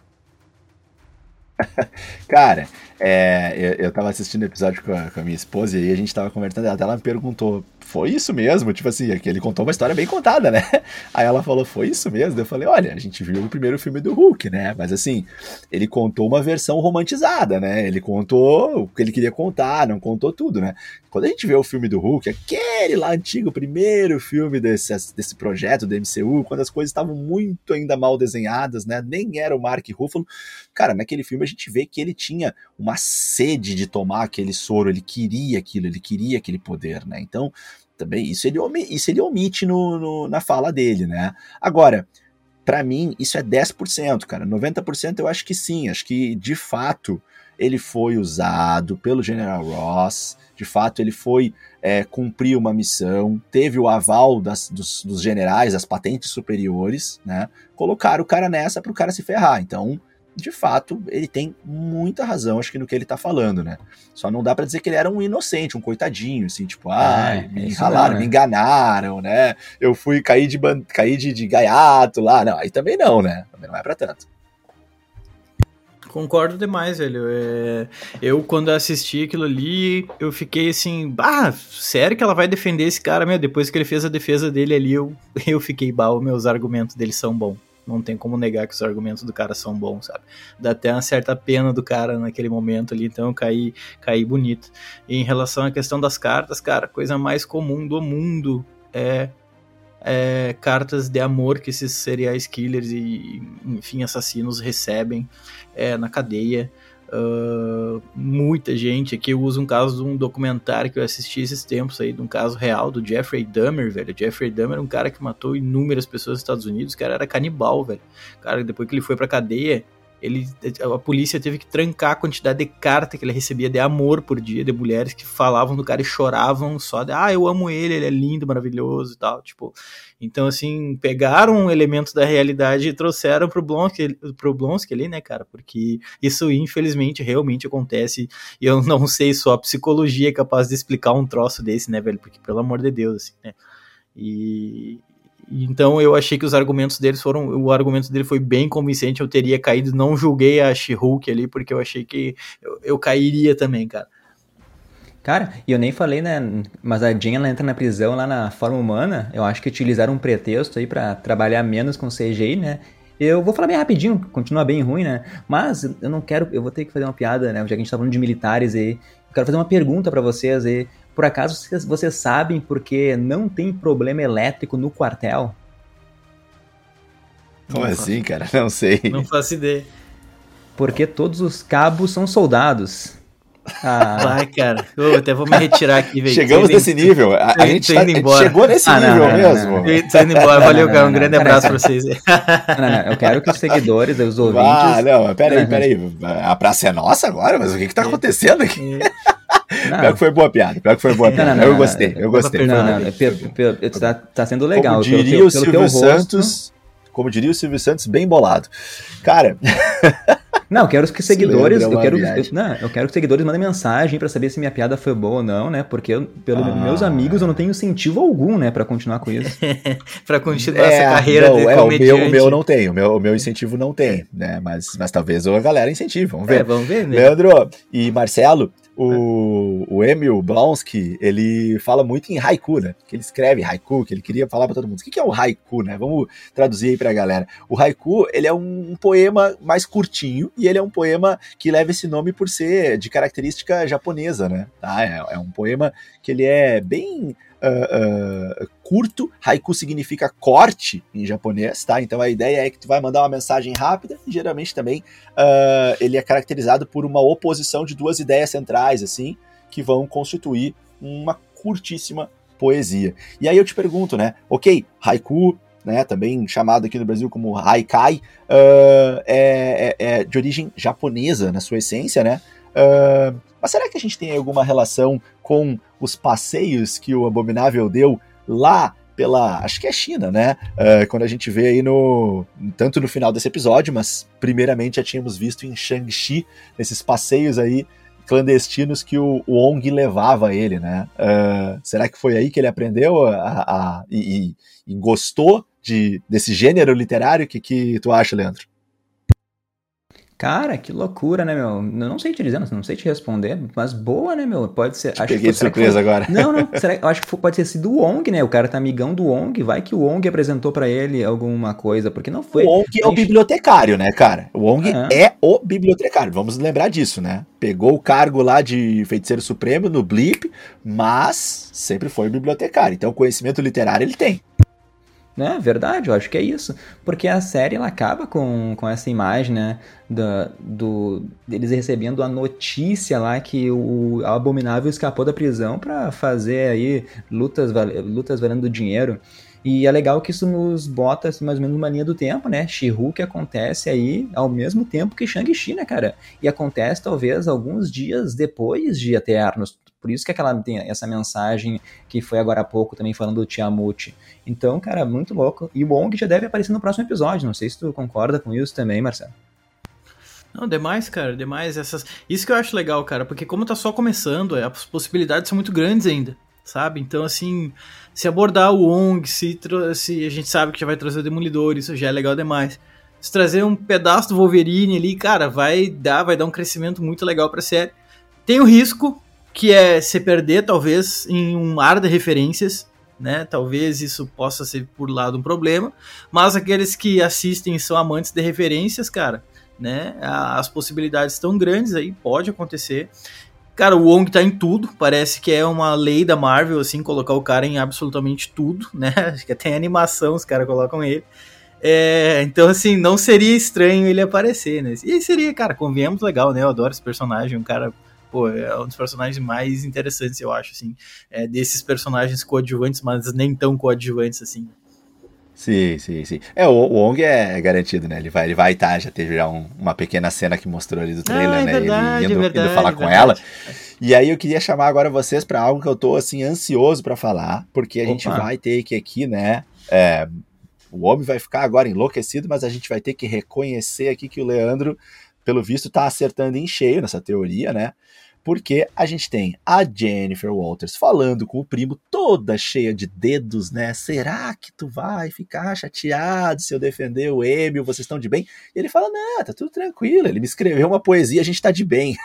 Cara, é, eu, eu tava assistindo o episódio com a, com a, minha esposa e a gente tava conversando, até ela me perguntou, foi isso mesmo? Tipo assim, que ele contou uma história bem contada, né? Aí ela falou, foi isso mesmo? Eu falei, olha, a gente viu o primeiro filme do Hulk, né? Mas assim, ele contou uma versão romantizada, né? Ele contou o que ele queria contar, não contou tudo, né? Quando a gente vê o filme do Hulk, aquele lá antigo, primeiro filme desse, desse projeto do MCU, quando as coisas estavam muito ainda mal desenhadas, né? Nem era o Mark Ruffalo. Cara, naquele filme a gente vê que ele tinha uma sede de tomar aquele soro, ele queria aquilo, ele queria aquele poder, né? Então, também isso ele, isso ele omite no, no na fala dele, né? Agora, para mim, isso é 10%, cara. 90% eu acho que sim. Acho que, de fato, ele foi usado pelo General Ross. De fato, ele foi é, cumprir uma missão. Teve o aval das, dos, dos generais, das patentes superiores, né? Colocaram o cara nessa para o cara se ferrar. Então, de fato, ele tem muita razão, acho que no que ele tá falando, né? Só não dá para dizer que ele era um inocente, um coitadinho, assim, tipo, ah, é, me enralaram, né? me enganaram, né? Eu fui cair de, cair de, de gaiato lá. Não, aí também não, né? Também não é pra tanto. Concordo demais, velho. É... Eu, quando assisti aquilo ali, eu fiquei assim, ah, sério que ela vai defender esse cara? Meu, depois que ele fez a defesa dele ali, eu, eu fiquei, bah, meus argumentos dele são bons. Não tem como negar que os argumentos do cara são bons, sabe? Dá até uma certa pena do cara naquele momento ali, então eu caí, caí bonito. E em relação à questão das cartas, cara, a coisa mais comum do mundo é, é cartas de amor que esses serial killers e, enfim, assassinos recebem é, na cadeia. Uh, muita gente aqui usa um caso de um documentário que eu assisti esses tempos aí, de um caso real do Jeffrey Dahmer, velho. Jeffrey Dahmer é um cara que matou inúmeras pessoas nos Estados Unidos, o cara era canibal, velho. O cara, depois que ele foi pra cadeia, ele, a polícia teve que trancar a quantidade de carta que ele recebia de amor por dia de mulheres que falavam do cara e choravam só de, ah, eu amo ele, ele é lindo, maravilhoso e tal, tipo, então assim, pegaram elementos da realidade e trouxeram pro Blonsky, pro Blonsky ali, né, cara, porque isso infelizmente realmente acontece. E eu não sei só a psicologia é capaz de explicar um troço desse, né, velho, porque pelo amor de Deus, assim, né, e, então eu achei que os argumentos deles foram. O argumento dele foi bem convincente. Eu teria caído, não julguei a She-Hulk ali, porque eu achei que eu, eu cairia também, cara. Cara, e eu nem falei, né? Mas a Jean ela entra na prisão lá na forma humana. Eu acho que utilizaram um pretexto aí para trabalhar menos com CGI, né? Eu vou falar bem rapidinho, continua bem ruim, né? Mas eu não quero, eu vou ter que fazer uma piada, né? Já que a gente tá falando de militares aí. Eu quero fazer uma pergunta para vocês aí. Por acaso vocês, vocês sabem porque não tem problema elétrico no quartel? Como não assim, faço. cara? Não sei. Não faço ideia. Porque todos os cabos são soldados. Ah. Vai, cara. Eu até vou me retirar aqui, velho. Chegamos nesse nível. A, a gente tá, chegou nesse ah, nível não, mesmo. Não, não, Tô indo embora. Valeu, cara. Um grande abraço pra vocês. Não, não, eu quero que os seguidores, os ouvintes. Ah, não, peraí, peraí. A praça é nossa agora, mas o que que tá acontecendo aqui? Pior que foi boa piada. Pior que foi boa piada. Não, não, eu gostei, eu gostei. Não, não. Tá, tá sendo legal. Como diria pelo, o Silvio Santos, como diria o Silvio Santos, bem bolado. Cara. Não, eu quero que os seguidores. Eu quero, eu, não, eu quero que os seguidores mandem mensagem para saber se minha piada foi boa ou não, né? Porque eu, pelos ah. meus amigos eu não tenho incentivo algum, né, para continuar com isso. para continuar é, essa carreira não, de é, comediante. O meu, o meu não tem, o meu, o meu incentivo não tem, né? Mas, mas talvez a galera incentive, vamos ver. É, vamos ver, né? Leandro e Marcelo, o, o Emil Blonsky, ele fala muito em haiku, né? Que ele escreve haiku, que ele queria falar para todo mundo. O que é o haiku, né? Vamos traduzir aí pra galera. O haiku, ele é um poema mais curtinho e ele é um poema que leva esse nome por ser de característica japonesa, né? Tá? É, é um poema que ele é bem uh, uh, curto. Haiku significa corte em japonês, tá? Então a ideia é que tu vai mandar uma mensagem rápida e geralmente também uh, ele é caracterizado por uma oposição de duas ideias centrais, assim, que vão constituir uma curtíssima poesia. E aí eu te pergunto, né? Ok, haiku, né, também chamado aqui no Brasil como haikai, uh, é, é, é, de origem japonesa na sua essência, né? Uh, mas será que a gente tem alguma relação com os passeios que o Abominável deu lá pela, acho que é China, né? Uh, quando a gente vê aí no, tanto no final desse episódio, mas primeiramente já tínhamos visto em Shang-Chi, esses passeios aí clandestinos que o, o Ong levava ele, né? Uh, será que foi aí que ele aprendeu a, a, a e, e, gostou de, desse gênero literário? O que, que tu acha, Leandro? Cara, que loucura, né, meu? Eu não sei te dizer, não sei te responder, mas boa, né, meu? Pode ser. Te acho peguei que, de surpresa foi... agora. Não, não. será... Eu acho que pode ter sido o Ong, né? O cara tá amigão do Ong. Vai que o Ong apresentou para ele alguma coisa, porque não foi. O Ong é o bibliotecário, né, cara? O Ong é o bibliotecário. Vamos lembrar disso, né? Pegou o cargo lá de feiticeiro supremo no Blip, mas sempre foi bibliotecário. Então, conhecimento literário ele tem. Né, verdade, eu acho que é isso. Porque a série ela acaba com, com essa imagem, né? Do, do, deles recebendo a notícia lá que o Abominável escapou da prisão para fazer aí lutas, lutas valendo dinheiro. E é legal que isso nos bota assim, mais ou menos numa linha do tempo, né? She-Hulk acontece aí ao mesmo tempo que Shang-Chi, né, cara? E acontece talvez alguns dias depois de Eternos. Por isso que aquela tem essa mensagem que foi agora há pouco também falando do Tiamut. Então, cara, muito louco. E o Wong já deve aparecer no próximo episódio. Não sei se tu concorda com isso também, Marcelo. Não, demais, cara, demais. Essas... Isso que eu acho legal, cara, porque como tá só começando, as possibilidades são muito grandes ainda, sabe? Então, assim, se abordar o Wong, se, se a gente sabe que já vai trazer o Demolidor, isso já é legal demais. Se trazer um pedaço do Wolverine ali, cara, vai dar, vai dar um crescimento muito legal pra série. Tem o risco, que é se perder, talvez, em um mar de referências, né? Talvez isso possa ser por lado um problema, mas aqueles que assistem são amantes de referências, cara, né? As possibilidades estão grandes aí, pode acontecer. Cara, o Wong tá em tudo, parece que é uma lei da Marvel, assim, colocar o cara em absolutamente tudo, né? Acho que até animação os caras colocam ele. É, então, assim, não seria estranho ele aparecer, né? E seria, cara, convenhamos legal, né? Eu adoro esse personagem, um cara pô, é um dos personagens mais interessantes, eu acho, assim, é, desses personagens coadjuvantes, mas nem tão coadjuvantes, assim. Sim, sim, sim. É, o, o Ong é garantido, né? Ele vai ele vai estar, tá, já teve já um, uma pequena cena que mostrou ali do trailer, ah, é né? Verdade, ele indo, verdade, indo falar com ela. E aí eu queria chamar agora vocês para algo que eu tô, assim, ansioso para falar, porque a Opa. gente vai ter que aqui, né? É, o homem vai ficar agora enlouquecido, mas a gente vai ter que reconhecer aqui que o Leandro, pelo visto, tá acertando em cheio nessa teoria, né? Porque a gente tem a Jennifer Walters falando com o primo, toda cheia de dedos, né? Será que tu vai ficar chateado se eu defender o Emil? Vocês estão de bem? E ele fala: Não, tá tudo tranquilo. Ele me escreveu uma poesia, a gente tá de bem,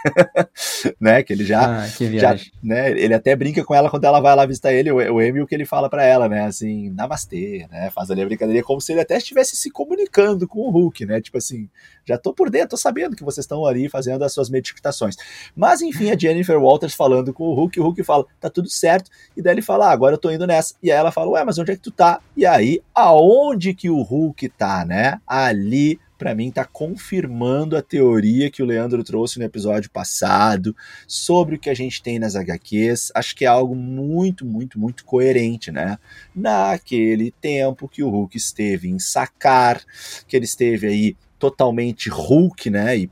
né? Que ele já, ah, que já, né? Ele até brinca com ela quando ela vai lá visitar ele, o, o Emil, que ele fala para ela, né? Assim, namastê, né? Faz ali a brincadeira como se ele até estivesse se comunicando com o Hulk, né? Tipo assim, já tô por dentro, tô sabendo que vocês estão ali fazendo as suas meditações. Mas enfim, a Jennifer Walters falando com o Hulk, o Hulk fala, tá tudo certo, e daí ele fala, ah, agora eu tô indo nessa. E aí ela fala, ué, mas onde é que tu tá? E aí, aonde que o Hulk tá, né? Ali para mim tá confirmando a teoria que o Leandro trouxe no episódio passado sobre o que a gente tem nas HQs. Acho que é algo muito, muito, muito coerente, né? Naquele tempo que o Hulk esteve em Sacar, que ele esteve aí totalmente Hulk, né? E,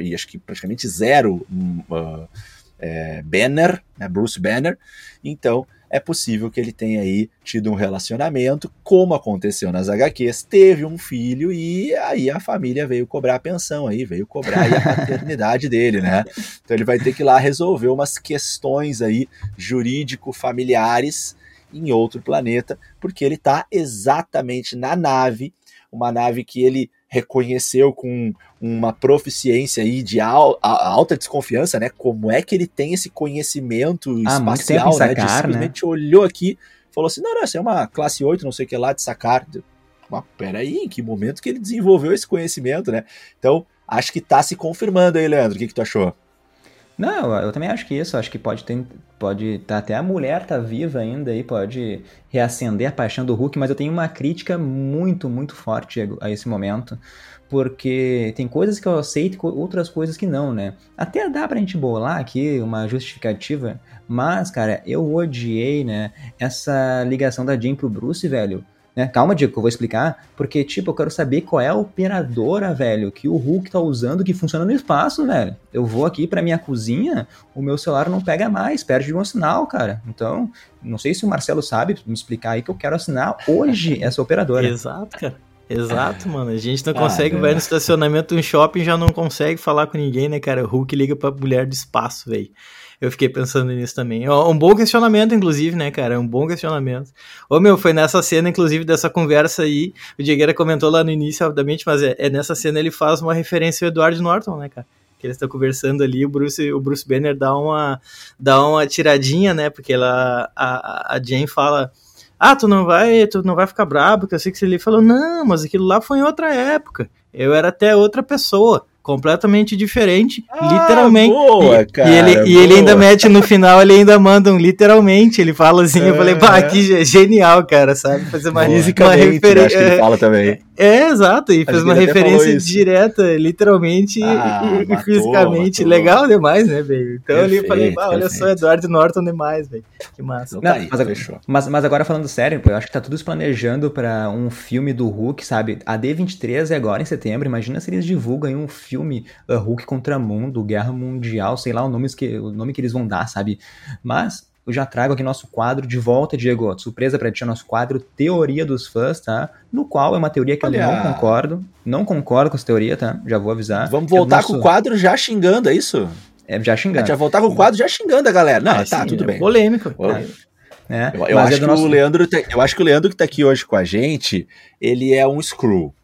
e acho que praticamente zero uh, é, Banner, né, Bruce Banner. Então é possível que ele tenha aí tido um relacionamento, como aconteceu nas HQs, teve um filho e aí a família veio cobrar a pensão aí, veio cobrar a paternidade dele, né? Então ele vai ter que ir lá resolver umas questões aí jurídico-familiares em outro planeta, porque ele está exatamente na nave, uma nave que ele reconheceu com uma proficiência aí de al, a, alta desconfiança, né? Como é que ele tem esse conhecimento ah, espacial, sacar, né? De né? simplesmente né? olhou aqui, falou assim: não, não, isso é uma classe 8, não sei o que lá, de sacar. Mas peraí, em que momento que ele desenvolveu esse conhecimento, né? Então, acho que tá se confirmando aí, Leandro. O que, que tu achou? Não, eu também acho que isso. Acho que pode ter. Pode tá, até a mulher tá viva ainda aí, pode reacender a paixão do Hulk, mas eu tenho uma crítica muito, muito forte a esse momento. Porque tem coisas que eu aceito outras coisas que não, né? Até dá pra gente bolar aqui uma justificativa, mas, cara, eu odiei, né, essa ligação da Jean pro Bruce, velho. Né? Calma, Diego, que eu vou explicar. Porque, tipo, eu quero saber qual é a operadora, velho, que o Hulk tá usando que funciona no espaço, velho. Eu vou aqui pra minha cozinha, o meu celular não pega mais, perde um sinal, cara. Então, não sei se o Marcelo sabe me explicar aí que eu quero assinar hoje essa operadora. Exato, cara. Exato, mano. A gente não ah, consegue, vai no estacionamento de um shopping já não consegue falar com ninguém, né, cara? O Hulk liga pra mulher do espaço, velho. Eu fiquei pensando nisso também. Um bom questionamento, inclusive, né, cara? Um bom questionamento. Ô, meu, foi nessa cena, inclusive, dessa conversa aí. O Diegueira comentou lá no início, obviamente, mas é, é nessa cena ele faz uma referência ao Edward Norton, né, cara? que eles estão conversando ali, o Bruce, o Bruce Banner dá uma, dá uma tiradinha, né? Porque ela, a, a Jane fala, ah, tu não vai, tu não vai ficar brabo, que eu sei que ele falou, não, mas aquilo lá foi em outra época. Eu era até outra pessoa completamente diferente, ah, literalmente. Boa, e, cara, e, ele, boa. e ele ainda mete no final, ele ainda manda um literalmente, ele fala assim, é, eu falei, pá, que genial, cara, sabe? Fazer uma, uma referência. Acho que ele fala também. É, exato, e fez uma referência direta, literalmente ah, e, matou, fisicamente. Matou. Legal demais, né, velho? Então perfeito, ali eu falei, ah, olha só, Eduardo Norton demais, velho. Que massa. Não, tá aí, mas, mas, mas, agora falando sério, pô, eu acho que tá tudo se planejando pra um filme do Hulk, sabe? A D23 é agora em setembro, imagina se eles divulgam um filme uh, Hulk contra Mundo, Guerra Mundial, sei lá o nome, que, o nome que eles vão dar, sabe? Mas eu já trago aqui nosso quadro de volta, Diego. Surpresa para ti, é nosso quadro Teoria dos Fãs, tá? No qual é uma teoria que Olha. eu não concordo. Não concordo com essa teoria, tá? Já vou avisar. Vamos voltar nosso... com o quadro já xingando, é isso? É, já xingando. A gente vai voltar com o quadro já xingando a galera. Não, ah, tá, sim, tudo é bem. Polêmico. É. Eu, eu acho é que nosso... o Leandro, eu acho que o Leandro que tá aqui hoje com a gente, ele é um screw.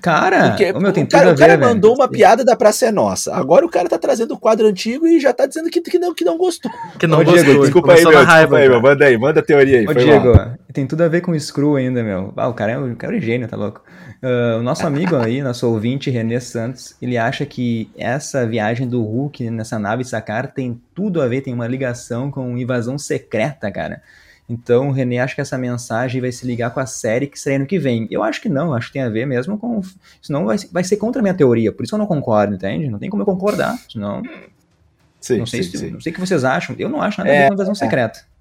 Cara, Porque, o meu, tem o cara, ver, o cara mandou uma piada da Praça é Nossa. Agora o cara tá trazendo o quadro antigo e já tá dizendo que, que, não, que não gostou. Que não Ô, gostou. Diego, desculpa aí, meu, raiva, desculpa aí, meu. Manda aí, manda a teoria aí. Ô, Diego, mal. tem tudo a ver com o Screw ainda, meu. Ah, o cara é, o cara é gênio, tá louco? Uh, o nosso amigo aí, nosso ouvinte, René Santos, ele acha que essa viagem do Hulk nessa nave Sakar tem tudo a ver, tem uma ligação com invasão secreta, cara. Então, René acha que essa mensagem vai se ligar com a série que será ano que vem. Eu acho que não, acho que tem a ver mesmo com. Senão vai, vai ser contra a minha teoria. Por isso eu não concordo, entende? Não tem como eu concordar. Senão. Sim, não sei, sim, se, sim. Não sei o que vocês acham. Eu não acho nada é, a ver com invasão é. secreta.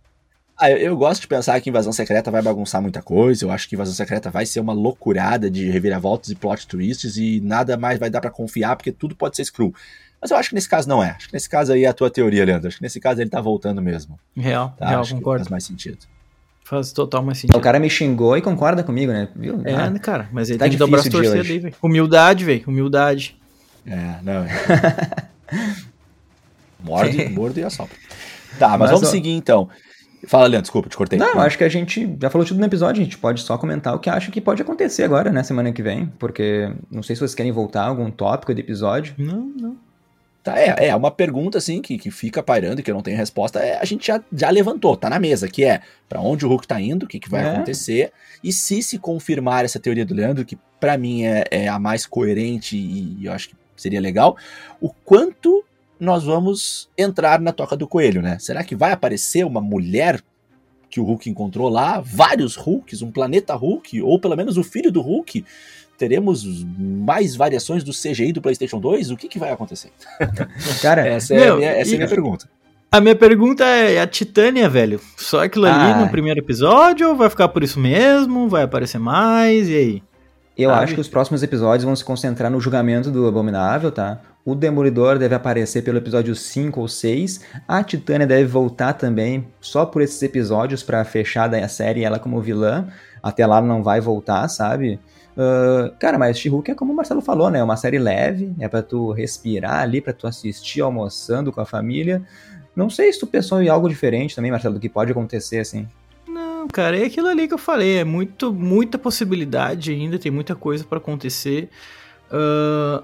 Ah, eu, gosto de pensar que Invasão Secreta vai bagunçar muita coisa. Eu acho que Invasão Secreta vai ser uma loucurada de reviravoltas e plot twists e nada mais vai dar para confiar porque tudo pode ser screw. Mas eu acho que nesse caso não é. Acho que nesse caso aí é a tua teoria, Leandro. Acho que nesse caso ele tá voltando mesmo. Real, tá? real, acho concordo. faz mais sentido. Faz total mais sentido. O cara me xingou e concorda comigo, né? Viu? É, ah, cara, mas ele tá tem que dobrar as torcidas aí, velho. Humildade, velho. Humildade. É, não. É. morde, morde e assopra. Tá, mas, mas vamos ó... seguir então. Fala, Leandro, desculpa, te cortei. Não, acho que a gente já falou tudo no episódio, a gente pode só comentar o que acha que pode acontecer agora, né, semana que vem, porque não sei se vocês querem voltar a algum tópico do episódio. Não, não. Tá, é, é uma pergunta assim que, que fica pairando e que eu não tenho resposta. É, a gente já, já levantou, tá na mesa, que é para onde o Hulk tá indo, o que, que vai é. acontecer. E se se confirmar essa teoria do Leandro, que para mim é, é, a mais coerente e, e eu acho que seria legal, o quanto nós vamos entrar na toca do coelho, né? Será que vai aparecer uma mulher que o Hulk encontrou lá? Vários Hulks, um planeta Hulk, ou pelo menos o filho do Hulk? teremos mais variações do CGI do PlayStation 2? O que, que vai acontecer? Cara, essa é, a minha, essa é a minha pergunta. A minha pergunta é a Titânia, velho. Só aquilo ah. ali no primeiro episódio ou vai ficar por isso mesmo? Vai aparecer mais? E aí? Eu Sabe? acho que os próximos episódios vão se concentrar no julgamento do Abominável, tá? O Demolidor deve aparecer pelo episódio 5 ou 6. A Titânia deve voltar também só por esses episódios para fechar a série ela como vilã. Até lá não vai voltar, sabe? Uh, cara, mas She-Hulk é como o Marcelo falou, né? É uma série leve, é para tu respirar ali, para tu assistir almoçando com a família. Não sei se tu pensou em algo diferente também, Marcelo, do que pode acontecer assim. Não, cara, é aquilo ali que eu falei, é muito, muita possibilidade ainda, tem muita coisa para acontecer. Uh,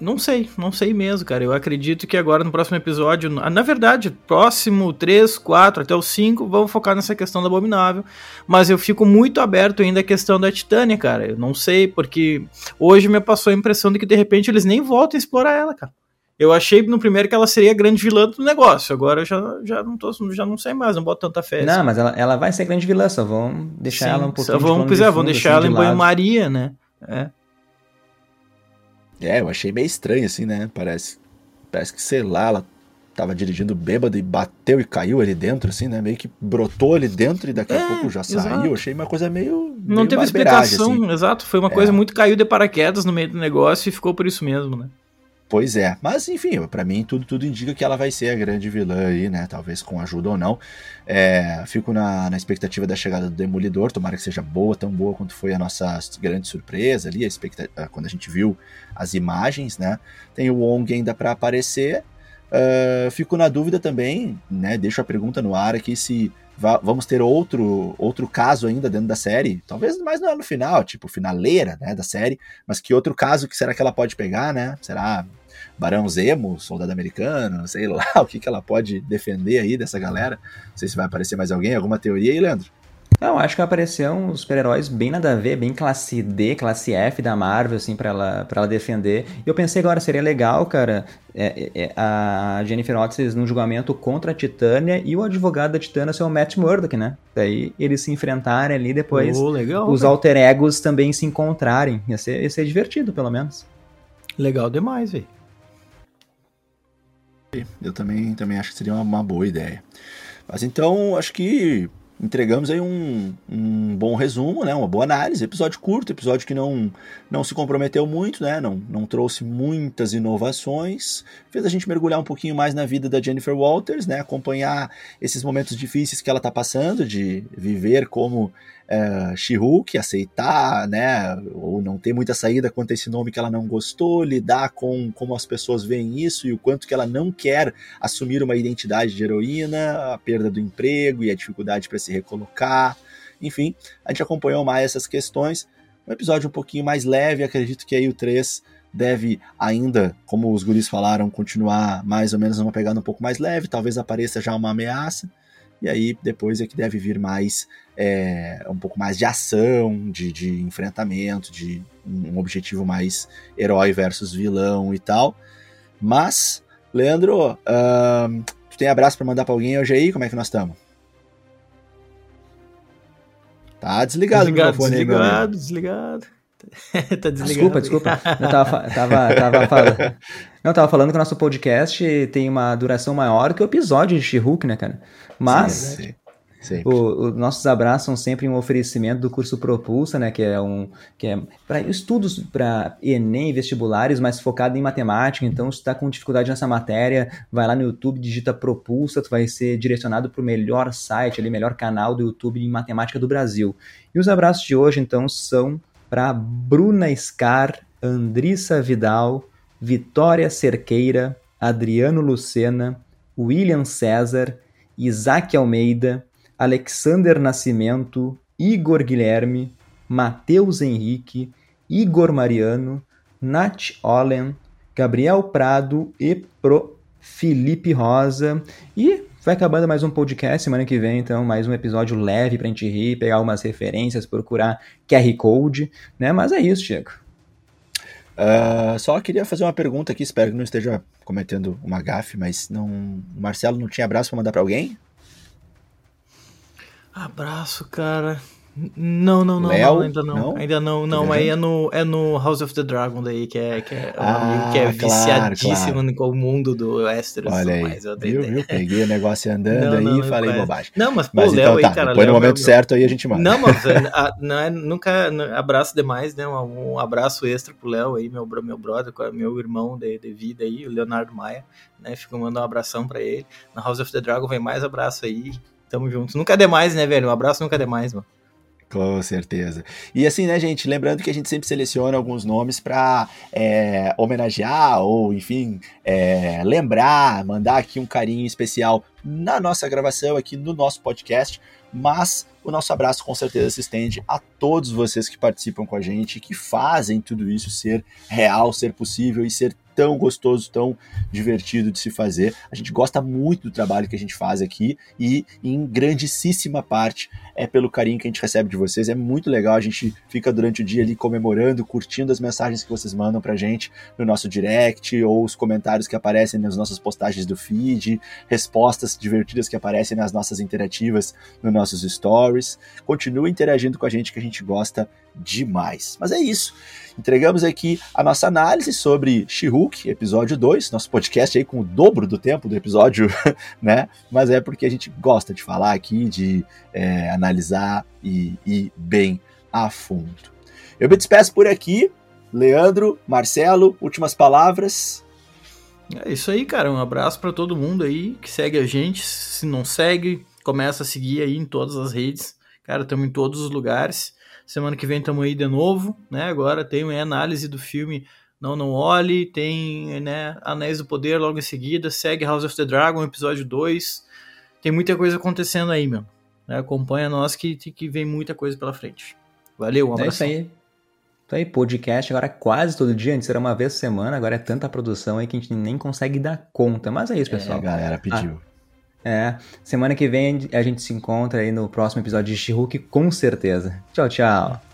não sei, não sei mesmo, cara. Eu acredito que agora no próximo episódio, na verdade, próximo 3, 4 até o 5, vamos focar nessa questão da Abominável. Mas eu fico muito aberto ainda à questão da Titânia, cara. Eu não sei, porque hoje me passou a impressão de que de repente eles nem voltam a explorar ela, cara. Eu achei no primeiro que ela seria a grande vilã do negócio. Agora eu já, já, não, tô, já não sei mais, não boto tanta fé. Não, assim. mas ela, ela vai ser grande vilã, só vão deixar Sim, ela um pouquinho. Só vão, pois é, vão deixar assim, ela em banho-maria, né? É. É, eu achei meio estranho, assim, né? Parece. Parece que, sei lá, ela tava dirigindo bêbado e bateu e caiu ali dentro, assim, né? Meio que brotou ali dentro e daqui a é, pouco já exato. saiu. Achei uma coisa meio. Não meio teve explicação, assim. exato. Foi uma é. coisa muito caiu de paraquedas no meio do negócio e ficou por isso mesmo, né? Pois é, mas enfim, para mim tudo, tudo indica que ela vai ser a grande vilã aí, né? Talvez com ajuda ou não. É, fico na, na expectativa da chegada do Demolidor, tomara que seja boa, tão boa quanto foi a nossa grande surpresa ali, a quando a gente viu as imagens, né? Tem o Wong ainda para aparecer. Uh, fico na dúvida também, né? Deixo a pergunta no ar aqui se vamos ter outro outro caso ainda dentro da série, talvez mais no, no final, tipo finaleira, né, da série, mas que outro caso que será que ela pode pegar, né? Será Barão Zemo, soldado americano, sei lá, o que, que ela pode defender aí dessa galera? Não sei se vai aparecer mais alguém, alguma teoria aí, Leandro? Não, acho que apareceu uns super-heróis bem nada a ver, bem classe D, classe F da Marvel, assim, pra ela, pra ela defender. E eu pensei agora, seria legal, cara, é, é, a Jennifer Oxys num julgamento contra a Titânia e o advogado da Titânia ser o Matt Murdock, né? Daí eles se enfrentarem ali depois oh, legal, os alter egos também se encontrarem. Ia ser, ia ser divertido, pelo menos. Legal demais, velho. Eu também, também acho que seria uma, uma boa ideia. Mas então, acho que entregamos aí um, um bom resumo, né? Uma boa análise. Episódio curto, episódio que não, não se comprometeu muito, né? Não, não trouxe muitas inovações. Fez a gente mergulhar um pouquinho mais na vida da Jennifer Walters, né? Acompanhar esses momentos difíceis que ela está passando, de viver como é, She-Hulk, aceitar, né, ou não ter muita saída quanto a esse nome que ela não gostou, lidar com como as pessoas veem isso e o quanto que ela não quer assumir uma identidade de heroína, a perda do emprego e a dificuldade para se recolocar. Enfim, a gente acompanhou mais essas questões. Um episódio um pouquinho mais leve, acredito que aí o 3 deve ainda, como os guris falaram, continuar mais ou menos numa pegada um pouco mais leve, talvez apareça já uma ameaça, e aí depois é que deve vir mais é, um pouco mais de ação, de, de enfrentamento, de um objetivo mais herói versus vilão e tal. Mas, Leandro, uh, tu tem abraço para mandar para alguém hoje aí? Como é que nós estamos? Tá desligado, desligado o microfone desligado, aí, meu Desligado, tá desligado. Desculpa, desculpa. Eu tava, tava, tava falando. Não, tava falando que o nosso podcast tem uma duração maior que o episódio de She-Hulk, né, cara? Mas. Sim, os nossos abraços são sempre um oferecimento do curso Propulsa, né, que é um que é para estudos para ENEM, vestibulares, mas focado em matemática. Então, se está com dificuldade nessa matéria, vai lá no YouTube, digita Propulsa, tu vai ser direcionado para o melhor site, ali, melhor canal do YouTube em matemática do Brasil. E os abraços de hoje, então, são para Bruna Scar, Andrissa Vidal, Vitória Cerqueira, Adriano Lucena, William César, Isaac Almeida, Alexander Nascimento, Igor Guilherme, Matheus Henrique, Igor Mariano, Nath Ollen, Gabriel Prado e pro Felipe Rosa. E vai acabando mais um podcast semana que vem, então mais um episódio leve pra gente rir, pegar algumas referências, procurar QR Code, né? Mas é isso, Chico. Uh, só queria fazer uma pergunta aqui, espero que não esteja cometendo uma gafe, mas não, o Marcelo não tinha abraço para mandar para alguém? Abraço, cara. Não, não, não, não, ainda não. não. Ainda não, não, mas é no, é no House of the Dragon daí, que é, que é um ah, amigo que é claro, viciadíssimo claro. com o mundo do Westeros. Olha aí, mais, viu, viu? Peguei o negócio andando não, aí e falei bobagem. Não, mas pô, mas, Léo então, aí, tá, cara. Depois no momento certo aí a gente manda. Não, mas a, não é, nunca, abraço demais, né, um, um abraço extra pro Léo aí, meu, meu brother, meu irmão de, de vida aí, o Leonardo Maia, né, fico mandando um abração pra ele. Na House of the Dragon vem mais abraço aí, tamo junto. Nunca é demais, né, velho? Um abraço nunca é demais, mano. Com certeza. E assim, né, gente? Lembrando que a gente sempre seleciona alguns nomes para é, homenagear ou, enfim, é, lembrar, mandar aqui um carinho especial na nossa gravação, aqui no nosso podcast. Mas o nosso abraço com certeza se estende a todos vocês que participam com a gente, que fazem tudo isso ser real, ser possível e ser tão gostoso, tão divertido de se fazer. A gente gosta muito do trabalho que a gente faz aqui e, em grandíssima parte, é pelo carinho que a gente recebe de vocês. É muito legal, a gente fica durante o dia ali comemorando, curtindo as mensagens que vocês mandam pra gente no nosso direct ou os comentários que aparecem nas nossas postagens do feed, respostas divertidas que aparecem nas nossas interativas nos nossos stories. Continue interagindo com a gente que a gente gosta demais. Mas é isso. Entregamos aqui a nossa análise sobre She-Hulk, episódio 2, nosso podcast aí com o dobro do tempo do episódio, né? Mas é porque a gente gosta de falar aqui, de é, analisar e ir bem a fundo. Eu me despeço por aqui. Leandro, Marcelo, últimas palavras. É isso aí, cara. Um abraço para todo mundo aí que segue a gente. Se não segue, começa a seguir aí em todas as redes. Cara, estamos em todos os lugares. Semana que vem estamos aí de novo, né? Agora tem uma análise do filme Não Não Olhe, tem né, Anéis do Poder logo em seguida, segue House of the Dragon, episódio 2. Tem muita coisa acontecendo aí, meu. Né? Acompanha nós que, que vem muita coisa pela frente. Valeu, um abraço. É isso aí. Isso aí, podcast agora quase todo dia, antes era uma vez por semana, agora é tanta produção aí que a gente nem consegue dar conta. Mas é isso, pessoal. É, a galera pediu. Ah. É, semana que vem a gente se encontra aí no próximo episódio de she com certeza. Tchau, tchau.